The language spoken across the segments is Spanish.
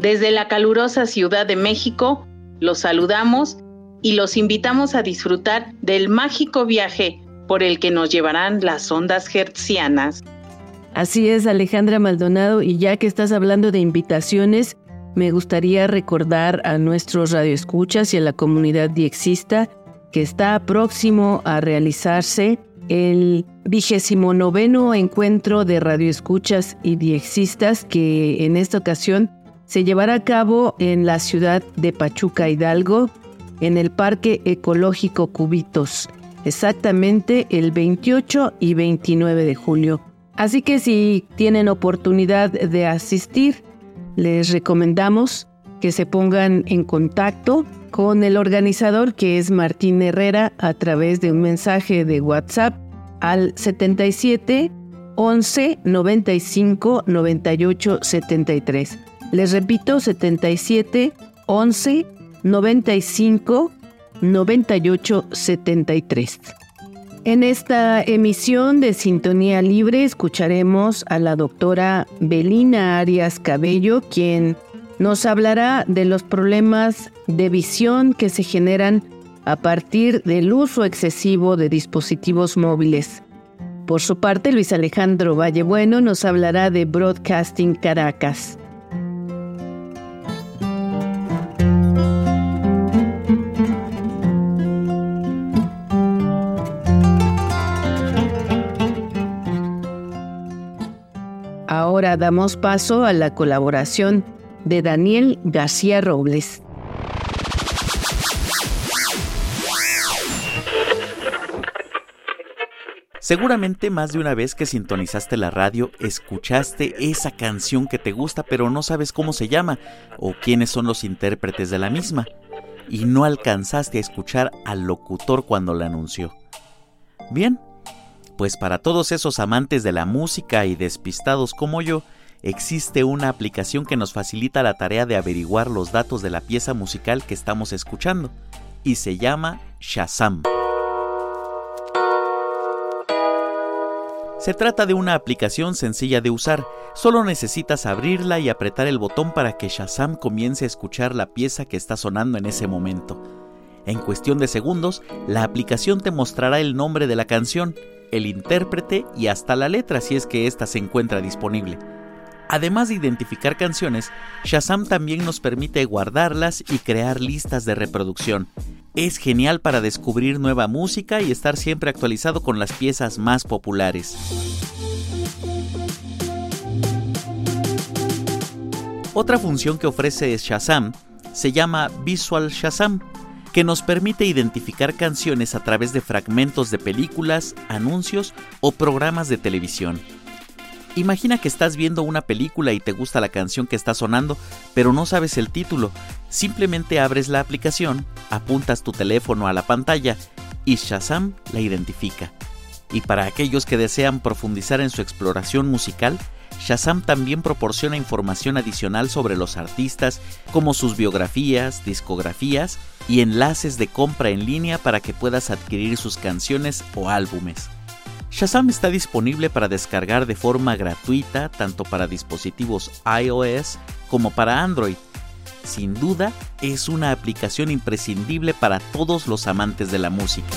Desde la calurosa Ciudad de México, los saludamos y los invitamos a disfrutar del mágico viaje por el que nos llevarán las ondas hertzianas. Así es, Alejandra Maldonado, y ya que estás hablando de invitaciones, me gustaría recordar a nuestros radioescuchas y a la comunidad diexista que está próximo a realizarse el vigésimo noveno encuentro de radioescuchas y diexistas que en esta ocasión se llevará a cabo en la ciudad de Pachuca Hidalgo, en el Parque Ecológico Cubitos, exactamente el 28 y 29 de julio. Así que si tienen oportunidad de asistir, les recomendamos que se pongan en contacto con el organizador que es Martín Herrera a través de un mensaje de WhatsApp al 77 11 95 98 73. Les repito, 77 11 95 98 73. En esta emisión de Sintonía Libre escucharemos a la doctora Belina Arias Cabello, quien nos hablará de los problemas de visión que se generan a partir del uso excesivo de dispositivos móviles. Por su parte, Luis Alejandro Vallebueno nos hablará de Broadcasting Caracas. Ahora damos paso a la colaboración de Daniel García Robles. Seguramente más de una vez que sintonizaste la radio, escuchaste esa canción que te gusta pero no sabes cómo se llama o quiénes son los intérpretes de la misma, y no alcanzaste a escuchar al locutor cuando la anunció. Bien, pues para todos esos amantes de la música y despistados como yo, existe una aplicación que nos facilita la tarea de averiguar los datos de la pieza musical que estamos escuchando, y se llama Shazam. Se trata de una aplicación sencilla de usar, solo necesitas abrirla y apretar el botón para que Shazam comience a escuchar la pieza que está sonando en ese momento. En cuestión de segundos, la aplicación te mostrará el nombre de la canción, el intérprete y hasta la letra si es que ésta se encuentra disponible. Además de identificar canciones, Shazam también nos permite guardarlas y crear listas de reproducción. Es genial para descubrir nueva música y estar siempre actualizado con las piezas más populares. Otra función que ofrece Shazam se llama Visual Shazam que nos permite identificar canciones a través de fragmentos de películas, anuncios o programas de televisión. Imagina que estás viendo una película y te gusta la canción que está sonando, pero no sabes el título. Simplemente abres la aplicación, apuntas tu teléfono a la pantalla y Shazam la identifica. Y para aquellos que desean profundizar en su exploración musical, Shazam también proporciona información adicional sobre los artistas, como sus biografías, discografías y enlaces de compra en línea para que puedas adquirir sus canciones o álbumes. Shazam está disponible para descargar de forma gratuita tanto para dispositivos iOS como para Android. Sin duda, es una aplicación imprescindible para todos los amantes de la música.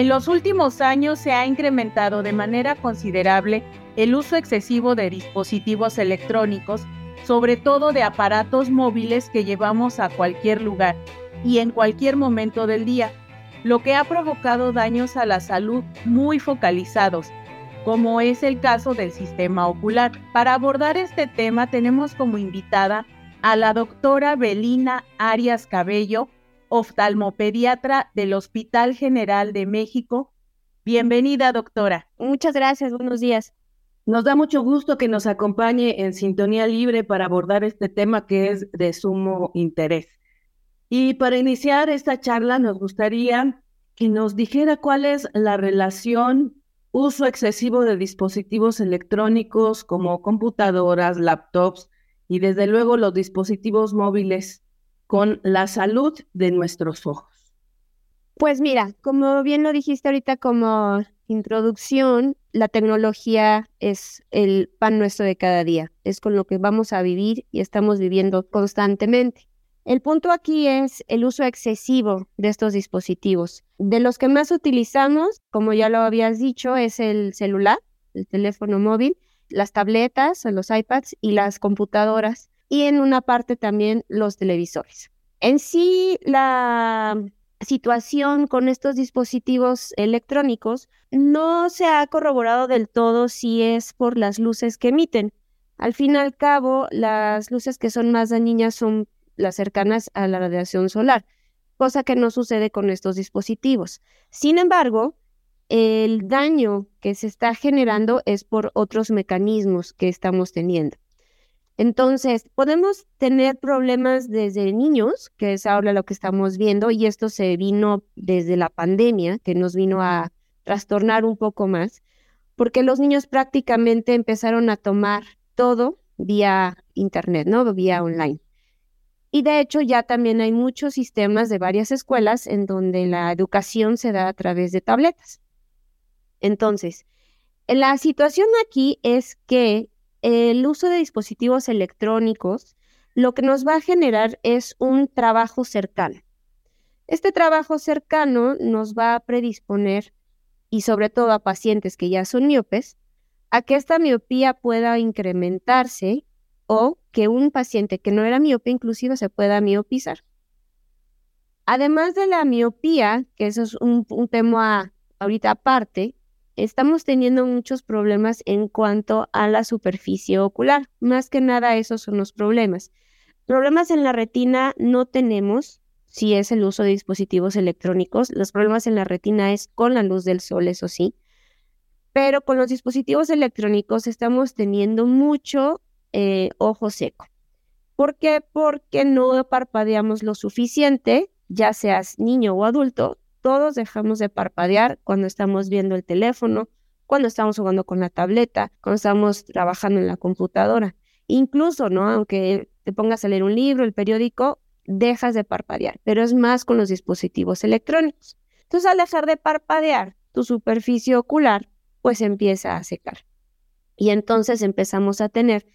En los últimos años se ha incrementado de manera considerable el uso excesivo de dispositivos electrónicos, sobre todo de aparatos móviles que llevamos a cualquier lugar y en cualquier momento del día, lo que ha provocado daños a la salud muy focalizados, como es el caso del sistema ocular. Para abordar este tema tenemos como invitada a la doctora Belina Arias Cabello, oftalmopediatra del Hospital General de México. Bienvenida, doctora. Muchas gracias, buenos días. Nos da mucho gusto que nos acompañe en Sintonía Libre para abordar este tema que es de sumo interés. Y para iniciar esta charla nos gustaría que nos dijera cuál es la relación uso excesivo de dispositivos electrónicos como computadoras, laptops y desde luego los dispositivos móviles con la salud de nuestros ojos. Pues mira, como bien lo dijiste ahorita como introducción, la tecnología es el pan nuestro de cada día, es con lo que vamos a vivir y estamos viviendo constantemente. El punto aquí es el uso excesivo de estos dispositivos. De los que más utilizamos, como ya lo habías dicho, es el celular, el teléfono móvil, las tabletas, los iPads y las computadoras, y en una parte también los televisores. En sí, la situación con estos dispositivos electrónicos no se ha corroborado del todo si es por las luces que emiten. Al fin y al cabo, las luces que son más dañinas son las cercanas a la radiación solar, cosa que no sucede con estos dispositivos. Sin embargo, el daño que se está generando es por otros mecanismos que estamos teniendo. Entonces, podemos tener problemas desde niños, que es ahora lo que estamos viendo, y esto se vino desde la pandemia, que nos vino a trastornar un poco más, porque los niños prácticamente empezaron a tomar todo vía Internet, ¿no? Vía online. Y de hecho ya también hay muchos sistemas de varias escuelas en donde la educación se da a través de tabletas. Entonces, la situación aquí es que el uso de dispositivos electrónicos lo que nos va a generar es un trabajo cercano. Este trabajo cercano nos va a predisponer, y sobre todo a pacientes que ya son miopes, a que esta miopía pueda incrementarse o que un paciente que no era miope inclusive se pueda miopizar. Además de la miopía, que eso es un, tema ahorita aparte, estamos teniendo muchos problemas en cuanto a la superficie ocular. Más que nada esos son los problemas. Problemas en la retina no tenemos si es el uso de dispositivos electrónicos. Los problemas en la retina es con la luz del sol, eso sí. Pero con los dispositivos electrónicos estamos teniendo mucho eh, ojo seco. ¿Por qué? Porque no parpadeamos lo suficiente, ya seas niño o adulto, todos dejamos de parpadear cuando estamos viendo el teléfono, cuando estamos jugando con la tableta, cuando estamos trabajando en la computadora. Incluso, ¿no? Aunque te pongas a leer un libro, el periódico, dejas de parpadear, pero es más con los dispositivos electrónicos. Entonces, al dejar de parpadear, tu superficie ocular pues empieza a secar. Y entonces empezamos a tener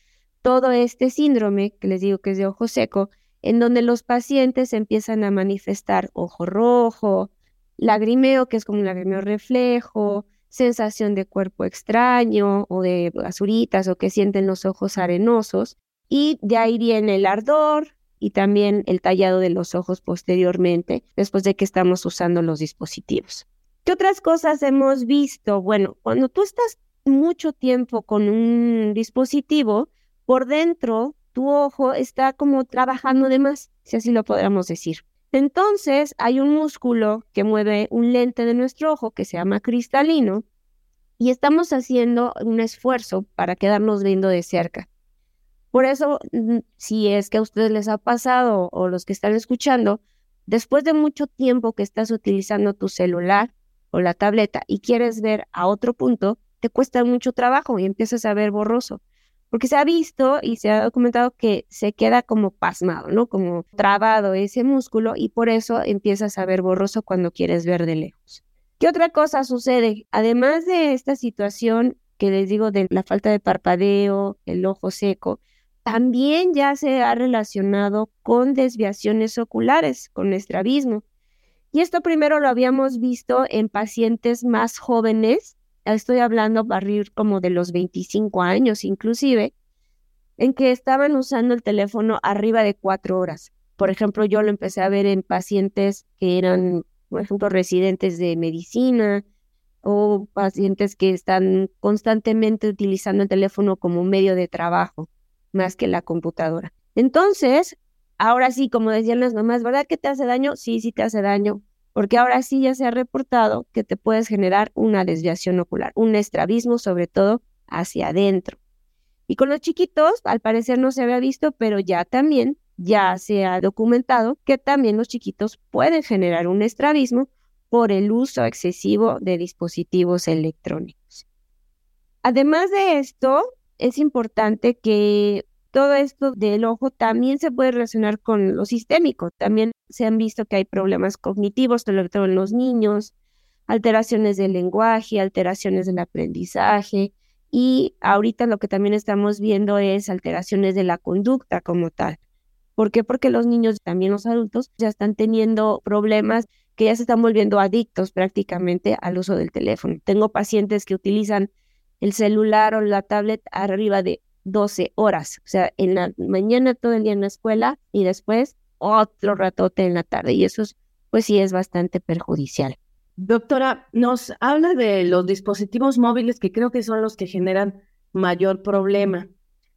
todo este síndrome, que les digo que es de ojo seco, en donde los pacientes empiezan a manifestar ojo rojo, lagrimeo, que es como un lagrimeo reflejo, sensación de cuerpo extraño o de basuritas o que sienten los ojos arenosos. Y de ahí viene el ardor y también el tallado de los ojos posteriormente, después de que estamos usando los dispositivos. ¿Qué otras cosas hemos visto? Bueno, cuando tú estás mucho tiempo con un dispositivo, por dentro tu ojo está como trabajando de más, si así lo podríamos decir. Entonces hay un músculo que mueve un lente de nuestro ojo que se llama cristalino y estamos haciendo un esfuerzo para quedarnos viendo de cerca. Por eso, mm, si es que a ustedes les ha pasado o los que están escuchando, después de mucho tiempo que estás utilizando tu celular o la tableta y quieres ver a otro punto, te cuesta mucho trabajo y empiezas a ver borroso porque se ha visto y se ha documentado que se queda como pasmado, ¿no? Como trabado ese músculo y por eso empiezas a ver borroso cuando quieres ver de lejos. ¿Qué otra cosa sucede? Además de esta situación que les digo de la falta de parpadeo, el ojo seco, también ya se ha relacionado con desviaciones oculares, con estrabismo. Y esto primero lo habíamos visto en pacientes más jóvenes, estoy hablando a partir como de los 25 años inclusive, en que estaban usando el teléfono arriba de cuatro horas. Por ejemplo, yo lo empecé a ver en pacientes que eran, por ejemplo, residentes de medicina o pacientes que están constantemente utilizando el teléfono como medio de trabajo más que la computadora. Entonces, ahora sí, como decían las mamás, ¿verdad que te hace daño? Sí, sí te hace daño, porque ahora sí ya se ha reportado que te puedes generar una desviación ocular, un estrabismo sobre todo hacia adentro. Y con los chiquitos, al parecer no se había visto, pero ya también, ya se ha documentado que también los chiquitos pueden generar un estrabismo por el uso excesivo de dispositivos electrónicos. Además de esto, es importante que todo esto del ojo también se puede relacionar con lo sistémico. También se han visto que hay problemas cognitivos, sobre todo en los niños, alteraciones del lenguaje, alteraciones del aprendizaje, y ahorita lo que también estamos viendo es alteraciones de la conducta como tal. ¿Por qué? Porque los niños, también los adultos, ya están teniendo problemas que ya se están volviendo adictos prácticamente al uso del teléfono. Tengo pacientes que utilizan el celular o la tablet arriba de 12 horas, o sea, en la mañana todo el día en la escuela y después otro ratote en la tarde. Y eso, pues sí, es bastante perjudicial. Doctora, nos habla de los dispositivos móviles que creo que son los que generan mayor problema.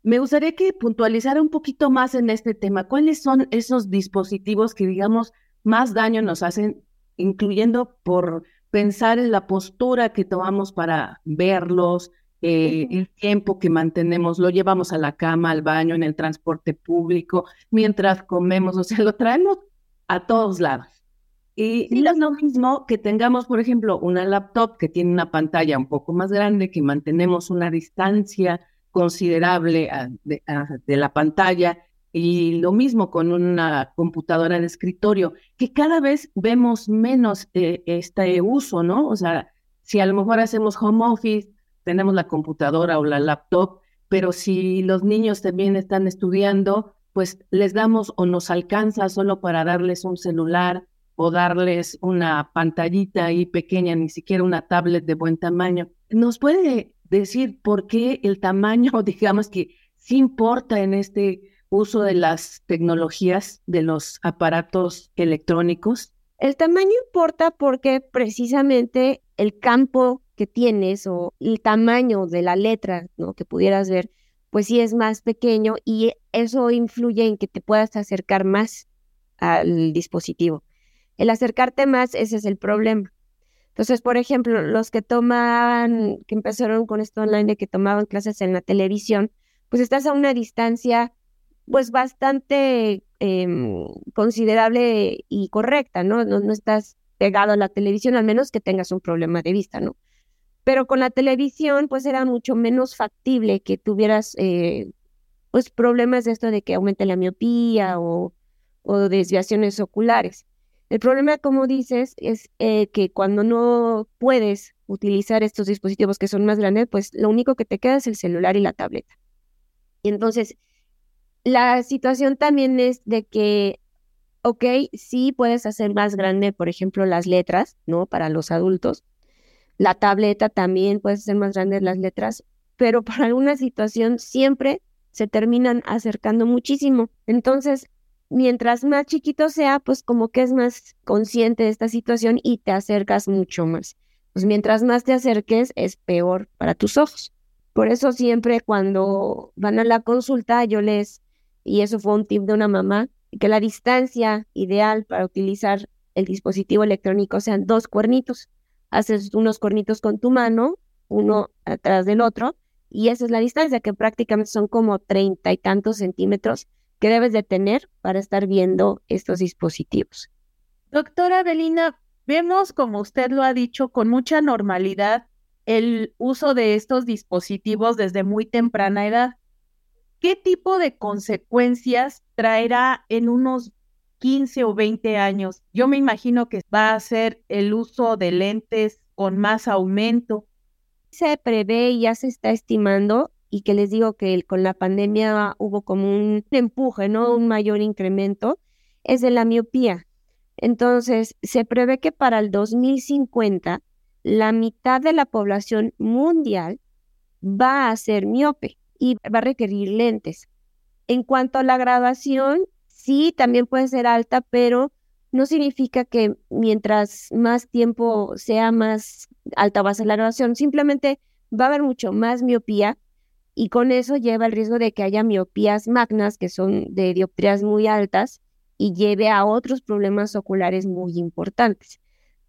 Me gustaría que puntualizara un poquito más en este tema. ¿Cuáles son esos dispositivos que, digamos, más daño nos hacen, incluyendo por pensar en la postura que tomamos para verlos, eh, el tiempo que mantenemos, lo llevamos a la cama, al baño, en el transporte público, mientras comemos, o sea, lo traemos a todos lados. Y no es lo mismo que tengamos, por ejemplo, una laptop que tiene una pantalla un poco más grande, que mantenemos una distancia considerable de, la pantalla, y lo mismo con una computadora de escritorio, que cada vez vemos menos eh, este uso, ¿no? O sea, si a lo mejor hacemos home office, tenemos la computadora o la laptop, pero si los niños también están estudiando, pues les damos o nos alcanza solo para darles un celular o darles una pantallita ahí pequeña, ni siquiera una tablet de buen tamaño. ¿Nos puede decir por qué el tamaño, digamos que sí importa en este uso de las tecnologías, de los aparatos electrónicos? El tamaño importa porque precisamente el campo que tienes o el tamaño de la letra ¿no? que pudieras ver, pues sí es más pequeño y eso influye en que te puedas acercar más al dispositivo. El acercarte más, ese es el problema. Entonces, por ejemplo, los que toman, que empezaron con esto online de que tomaban clases en la televisión, pues estás a una distancia pues bastante em, considerable y correcta. ¿no? ¿no? estás pegado a la televisión, al menos que tengas un problema de vista, ¿no? Pero con la televisión, pues era mucho menos factible que tuvieras, eh, pues, problemas de esto de que aumente la miopía o, o desviaciones oculares. El problema, como dices, es eh, que cuando no puedes utilizar estos dispositivos que son más grandes, pues lo único que te queda es el celular y la tableta. Y entonces, la situación también es de que, ok, sí puedes hacer más grande, por ejemplo, las letras, ¿no? Para los adultos. La tableta también puedes hacer más grandes las letras, pero para alguna situación siempre se terminan acercando muchísimo. Entonces, mientras más chiquito sea, pues como que es más consciente de esta situación y te acercas mucho más. Pues mientras más te acerques, es peor para tus ojos. Por eso siempre cuando van a la consulta, yo les, y eso fue un tip de una mamá, que la distancia ideal para utilizar el dispositivo electrónico sean dos cuernitos. Haces unos cuernitos con tu mano, uno atrás del otro, y esa es la distancia, que prácticamente son como treinta y tantos centímetros que debes de tener para estar viendo estos dispositivos. Doctora Belina, vemos, como usted lo ha dicho, con mucha normalidad el uso de estos dispositivos desde muy temprana edad. ¿Qué tipo de consecuencias traerá en unos 15 o 20 años? Yo me imagino que va a ser el uso de lentes con más aumento. Se prevé y ya se está estimando y que les digo que con la pandemia hubo como un empuje, ¿no? Un mayor incremento, es de la miopía. Entonces, se prevé que para el 2050 la mitad de la población mundial va a ser miope y va a requerir lentes. En cuanto a la graduación, sí, también puede ser alta, pero no significa que mientras más tiempo sea más alta va a ser la graduación, simplemente va a haber mucho más miopía y con eso lleva el riesgo de que haya miopías magnas, que son de dioptrías muy altas, y lleve a otros problemas oculares muy importantes.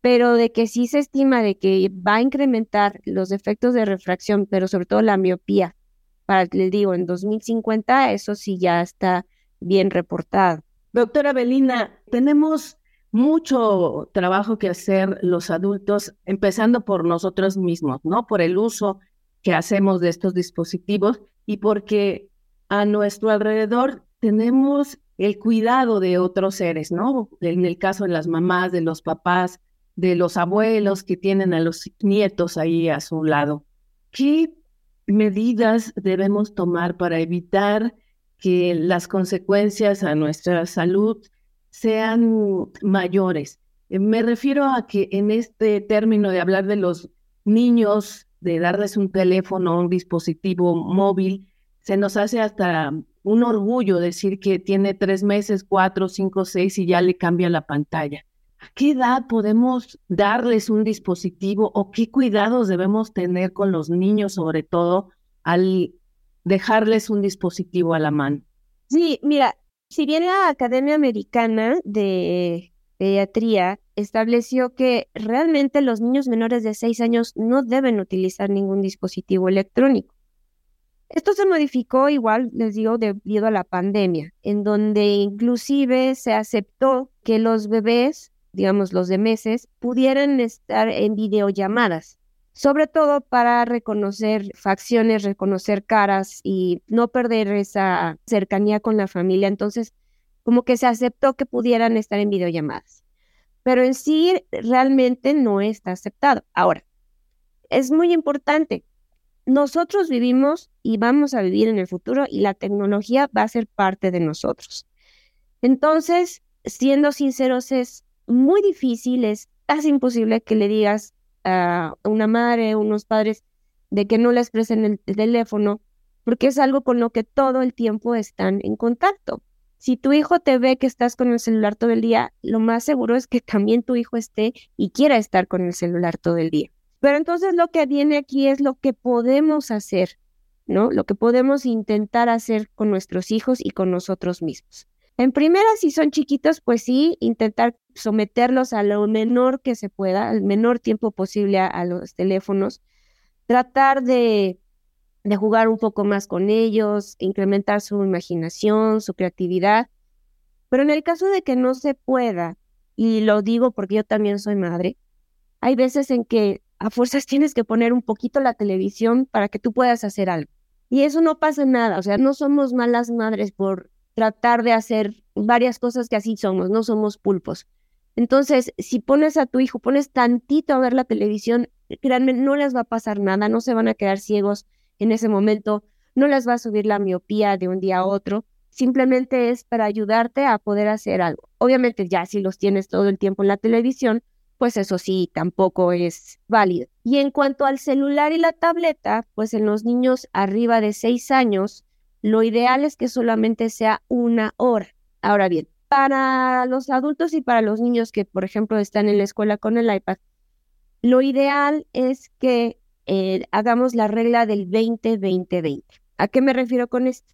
Pero de que sí se estima de que va a incrementar los efectos de refracción, pero sobre todo la miopía, para, les digo, en 2050, eso sí ya está bien reportado. Doctora Belina, tenemos mucho trabajo que hacer los adultos, empezando por nosotros mismos, ¿no? Por el uso que hacemos de estos dispositivos y porque a nuestro alrededor tenemos el cuidado de otros seres, ¿no? En el caso de las mamás, de los papás, de los abuelos que tienen a los nietos ahí a su lado. ¿Qué medidas debemos tomar para evitar que las consecuencias a nuestra salud sean mayores? Me refiero a que en este término de hablar de los niños de darles un teléfono, un dispositivo móvil, se nos hace hasta un orgullo decir que tiene tres meses, cuatro, cinco, seis y ya le cambia la pantalla. ¿A qué edad podemos darles un dispositivo o qué cuidados debemos tener con los niños, sobre todo al dejarles un dispositivo a la mano? Sí, mira, si bien la Academia Americana de Pediatría estableció que realmente los niños menores de 6 años no deben utilizar ningún dispositivo electrónico. Esto se modificó igual, les digo, debido a la pandemia, en donde inclusive se aceptó que los bebés, digamos los de meses, pudieran estar en videollamadas, sobre todo para reconocer facciones, reconocer caras y no perder esa cercanía con la familia. Entonces, como que se aceptó que pudieran estar en videollamadas pero en sí realmente no está aceptado. Ahora, es muy importante. Nosotros vivimos y vamos a vivir en el futuro y la tecnología va a ser parte de nosotros. Entonces, siendo sinceros, es muy difícil, es casi imposible que le digas a una madre, unos padres, de que no les presten el teléfono, porque es algo con lo que todo el tiempo están en contacto. Si tu hijo te ve que estás con el celular todo el día, lo más seguro es que también tu hijo esté y quiera estar con el celular todo el día. Pero entonces lo que viene aquí es lo que podemos hacer, ¿no? Lo que podemos intentar hacer con nuestros hijos y con nosotros mismos. En primera, si son chiquitos, pues sí, intentar someterlos a lo menor que se pueda, al menor tiempo posible a, los teléfonos. Tratar de de jugar un poco más con ellos, incrementar su imaginación, su creatividad. Pero en el caso de que no se pueda, y lo digo porque yo también soy madre, hay veces en que a fuerzas tienes que poner un poquito la televisión para que tú puedas hacer algo. Y eso no pasa nada, o sea, no somos malas madres por tratar de hacer varias cosas que así somos, no somos pulpos. Entonces, si pones a tu hijo, pones tantito a ver la televisión, créanme, no les va a pasar nada, no se van a quedar ciegos, en ese momento, no les va a subir la miopía de un día a otro, simplemente es para ayudarte a poder hacer algo. Obviamente ya si los tienes todo el tiempo en la televisión, pues eso sí, tampoco es válido. Y en cuanto al celular y la tableta, pues en los niños arriba de 6 años, lo ideal es que solamente sea una hora. Ahora bien, para los adultos y para los niños que, por ejemplo, están en la escuela con el iPad, lo ideal es que eh, hagamos la regla del 20-20-20. ¿A qué me refiero con esto?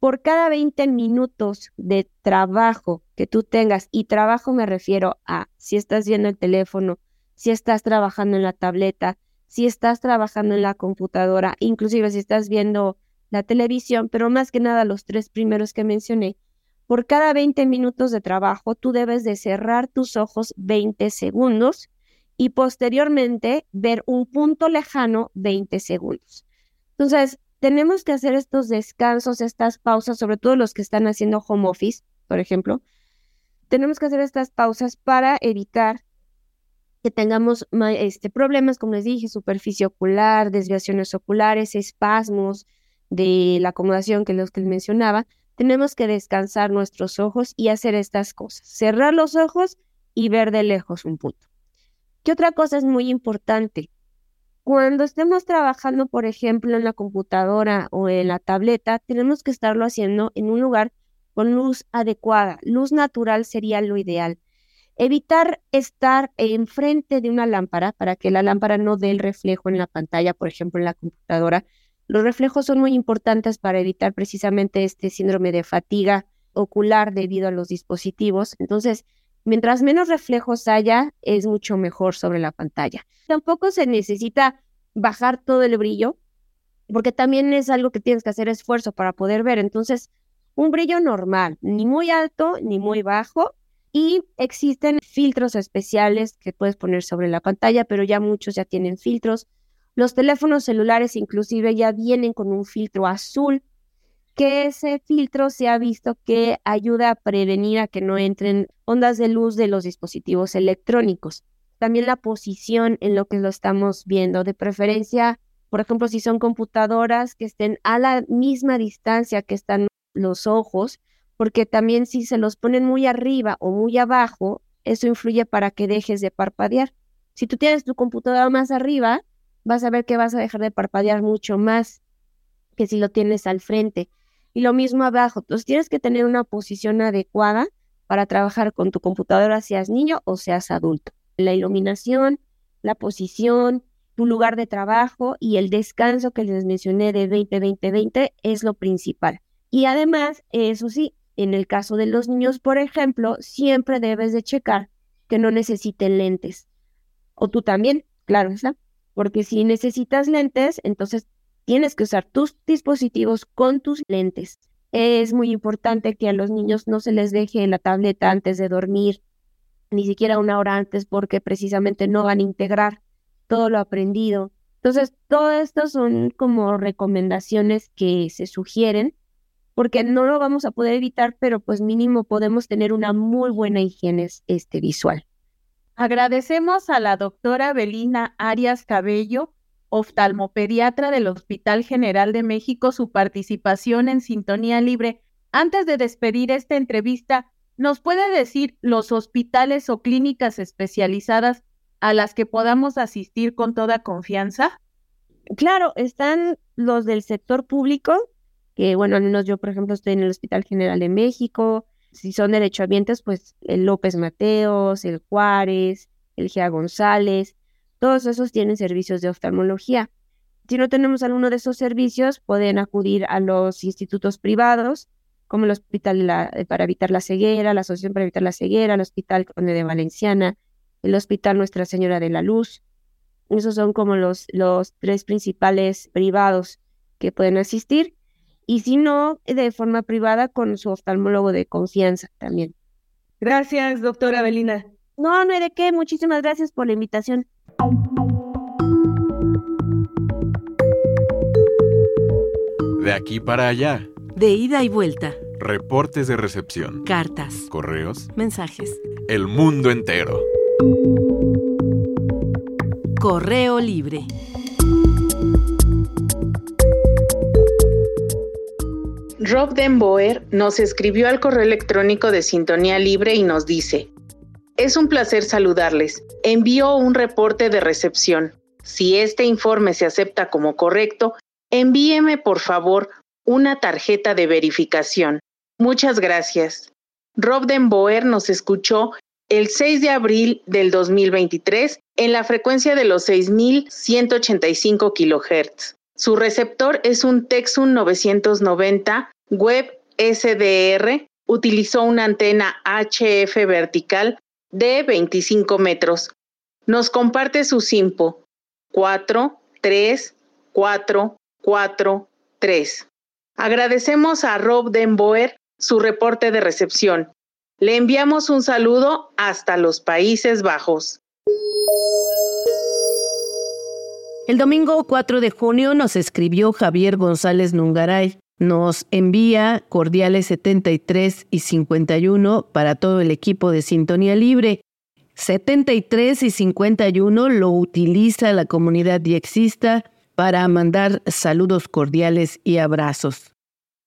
Por cada 20 minutos de trabajo que tú tengas, y trabajo me refiero a si estás viendo el teléfono, si estás trabajando en la tableta, si estás trabajando en la computadora, inclusive si estás viendo la televisión, pero más que nada los tres primeros que mencioné, por cada 20 minutos de trabajo tú debes de cerrar tus ojos 20 segundos y posteriormente ver un punto lejano 20 segundos. Entonces, tenemos que hacer estos descansos, estas pausas, sobre todo los que están haciendo home office, por ejemplo. Tenemos que hacer estas pausas para evitar que tengamos este, problemas, como les dije, superficie ocular, desviaciones oculares, espasmos de la acomodación que los que les mencionaba. Tenemos que descansar nuestros ojos y hacer estas cosas. Cerrar los ojos y ver de lejos un punto. ¿Qué otra cosa es muy importante? Cuando estemos trabajando, por ejemplo, en la computadora o en la tableta, tenemos que estarlo haciendo en un lugar con luz adecuada. Luz natural sería lo ideal. Evitar estar enfrente de una lámpara para que la lámpara no dé el reflejo en la pantalla, por ejemplo, en la computadora. Los reflejos son muy importantes para evitar precisamente este síndrome de fatiga ocular debido a los dispositivos. Entonces, Mientras menos reflejos haya, es mucho mejor sobre la pantalla. Tampoco se necesita bajar todo el brillo, porque también es algo que tienes que hacer esfuerzo para poder ver. Entonces, un brillo normal, ni muy alto ni muy bajo. Y existen filtros especiales que puedes poner sobre la pantalla, pero ya muchos ya tienen filtros. Los teléfonos celulares inclusive ya vienen con un filtro azul que ese filtro se ha visto que ayuda a prevenir a que no entren ondas de luz de los dispositivos electrónicos. También la posición en lo que lo estamos viendo, de preferencia, por ejemplo, si son computadoras que estén a la misma distancia que están los ojos, porque también si se los ponen muy arriba o muy abajo, eso influye para que dejes de parpadear. Si tú tienes tu computadora más arriba, vas a ver que vas a dejar de parpadear mucho más que si lo tienes al frente y lo mismo abajo. Entonces tienes que tener una posición adecuada para trabajar con tu computadora, seas niño o seas adulto. La iluminación, la posición, tu lugar de trabajo y el descanso que les mencioné de 20-20-20 es lo principal. Y además, eso sí, en el caso de los niños, por ejemplo, siempre debes de checar que no necesiten lentes. O tú también, claro, ¿está? Porque si necesitas lentes, entonces tienes que usar tus dispositivos con tus lentes. Es muy importante que a los niños no se les deje la tableta antes de dormir, ni siquiera una hora antes, porque precisamente no van a integrar todo lo aprendido. Entonces, todo esto son como recomendaciones que se sugieren, porque no lo vamos a poder evitar, pero pues mínimo podemos tener una muy buena higiene este, visual. Agradecemos a la doctora Belina Arias Cabello oftalmopediatra del Hospital General de México, su participación en Sintonía Libre. Antes de despedir esta entrevista, ¿nos puede decir los hospitales o clínicas especializadas a las que podamos asistir con toda confianza? Claro, están los del sector público, que bueno, al menos yo, por ejemplo, estoy en el Hospital General de México. Si son derechohabientes, pues el López Mateos, el Juárez, el Gea González. Todos esos tienen servicios de oftalmología. Si no tenemos alguno de esos servicios, pueden acudir a los institutos privados, como el Hospital eh, para Evitar la Ceguera, la Asociación para Evitar la Ceguera, el Hospital Conde de Valenciana, el Hospital Nuestra Señora de la Luz. Esos son como los, los tres principales privados que pueden asistir. Y si no, de forma privada con su oftalmólogo de confianza también. Gracias, doctora Belina. No, no hay de qué. Muchísimas gracias por la invitación. De aquí para allá. De ida y vuelta. Reportes de recepción. Cartas. Correos. Mensajes. El mundo entero. Correo libre. Rob Denboer nos escribió al correo electrónico de Sintonía Libre y nos dice, es un placer saludarles. Envío un reporte de recepción. Si este informe se acepta como correcto, envíeme por favor una tarjeta de verificación. Muchas gracias. Rob Denboer nos escuchó el 6 de abril del 2023 en la frecuencia de los 6185 kHz. Su receptor es un Texun 990 Web SDR. Utilizó una antena HF vertical de 25 metros. Nos comparte su SIMPO 4, 3, 4, 4, 3. Agradecemos a Rob Denboer su reporte de recepción. Le enviamos un saludo hasta los Países Bajos. El domingo 4 de junio nos escribió Javier González Nungaray. Nos envía cordiales 73 y 51 para todo el equipo de Sintonía Libre. 73 y 51 lo utiliza la comunidad diexista para mandar saludos cordiales y abrazos.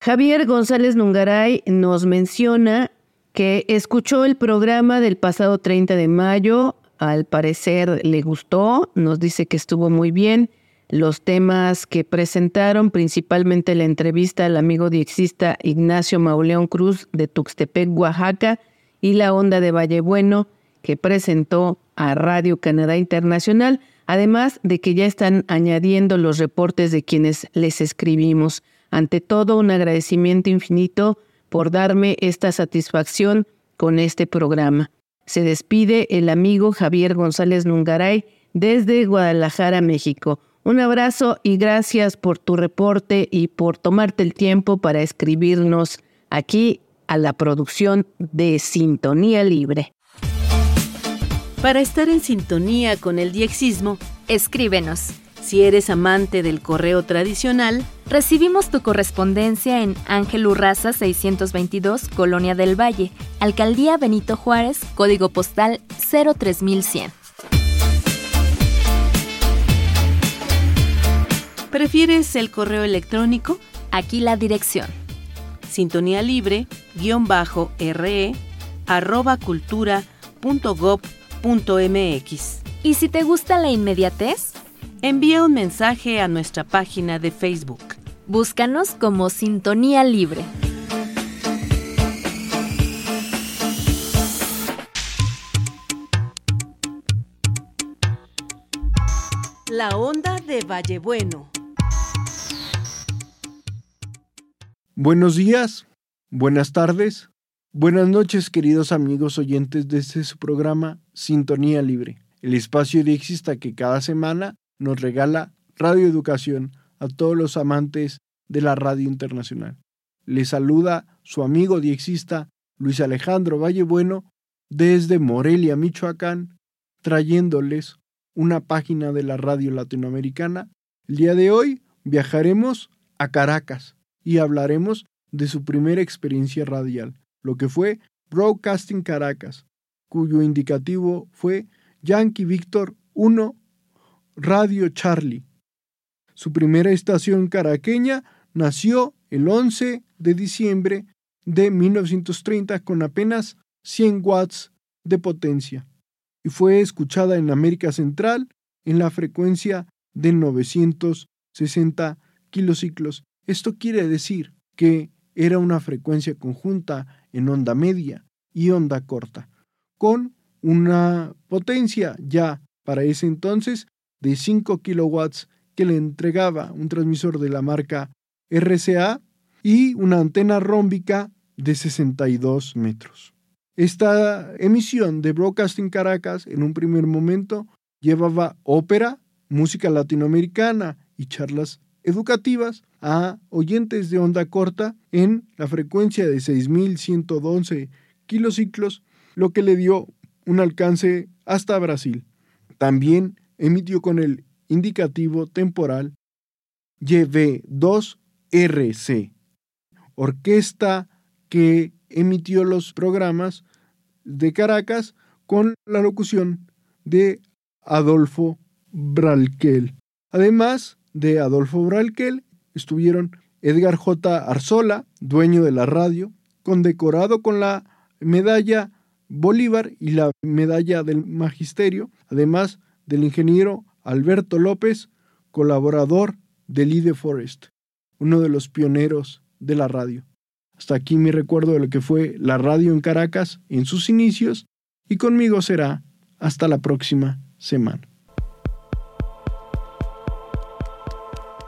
Javier González Nungaray nos menciona que escuchó el programa del pasado 30 de mayo. Al parecer le gustó, nos dice que estuvo muy bien. Los temas que presentaron, principalmente la entrevista al amigo diexista Ignacio Mauleón Cruz de Tuxtepec, Oaxaca, y la onda de Valle Bueno, que presentó a Radio Canadá Internacional, además de que ya están añadiendo los reportes de quienes les escribimos. Ante todo, un agradecimiento infinito por darme esta satisfacción con este programa. Se despide el amigo Javier González Nungaray desde Guadalajara, México. Un abrazo y gracias por tu reporte y por tomarte el tiempo para escribirnos aquí a la producción de Sintonía Libre. Para estar en sintonía con el diexismo, escríbenos. Si eres amante del correo tradicional, recibimos tu correspondencia en Ángel Urraza 622, Colonia del Valle, Alcaldía Benito Juárez, código postal 03100. ¿Prefieres el correo electrónico? Aquí la dirección. Sintonía libre, guion bajo, re, arroba cultura punto punto mx. ¿Y si te gusta la inmediatez? Envía un mensaje a nuestra página de Facebook. Búscanos como Sintonía Libre. La onda de Vallebueno. Buenos días, buenas tardes, buenas noches queridos amigos oyentes de este programa Sintonía Libre, el espacio diexista que cada semana nos regala radioeducación a todos los amantes de la radio internacional. Les saluda su amigo diexista Luis Alejandro Vallebueno desde Morelia, Michoacán, trayéndoles una página de la radio latinoamericana. El día de hoy viajaremos a Caracas, y hablaremos de su primera experiencia radial, lo que fue Broadcasting Caracas, cuyo indicativo fue Yankee Victor 1 Radio Charlie. Su primera estación caraqueña nació el 11 de diciembre de 1930 con apenas 100 watts de potencia y fue escuchada en América Central en la frecuencia de 960 kilociclos esto quiere decir que era una frecuencia conjunta en onda media y onda corta, con una potencia ya para ese entonces de 5 kilowatts que le entregaba un transmisor de la marca RCA y una antena rómbica de 62 metros. Esta emisión de Broadcasting Caracas en un primer momento llevaba ópera, música latinoamericana y charlas educativas a oyentes de onda corta en la frecuencia de 6.112 kilociclos, lo que le dio un alcance hasta Brasil. También emitió con el indicativo temporal YV2RC, orquesta que emitió los programas de Caracas con la locución de Adolfo Bralquel. Además, de Adolfo Bralkel estuvieron Edgar J. Arzola, dueño de la radio, condecorado con la medalla Bolívar y la medalla del Magisterio, además del ingeniero Alberto López, colaborador de Lide Forest, uno de los pioneros de la radio. Hasta aquí mi recuerdo de lo que fue la radio en Caracas en sus inicios y conmigo será hasta la próxima semana.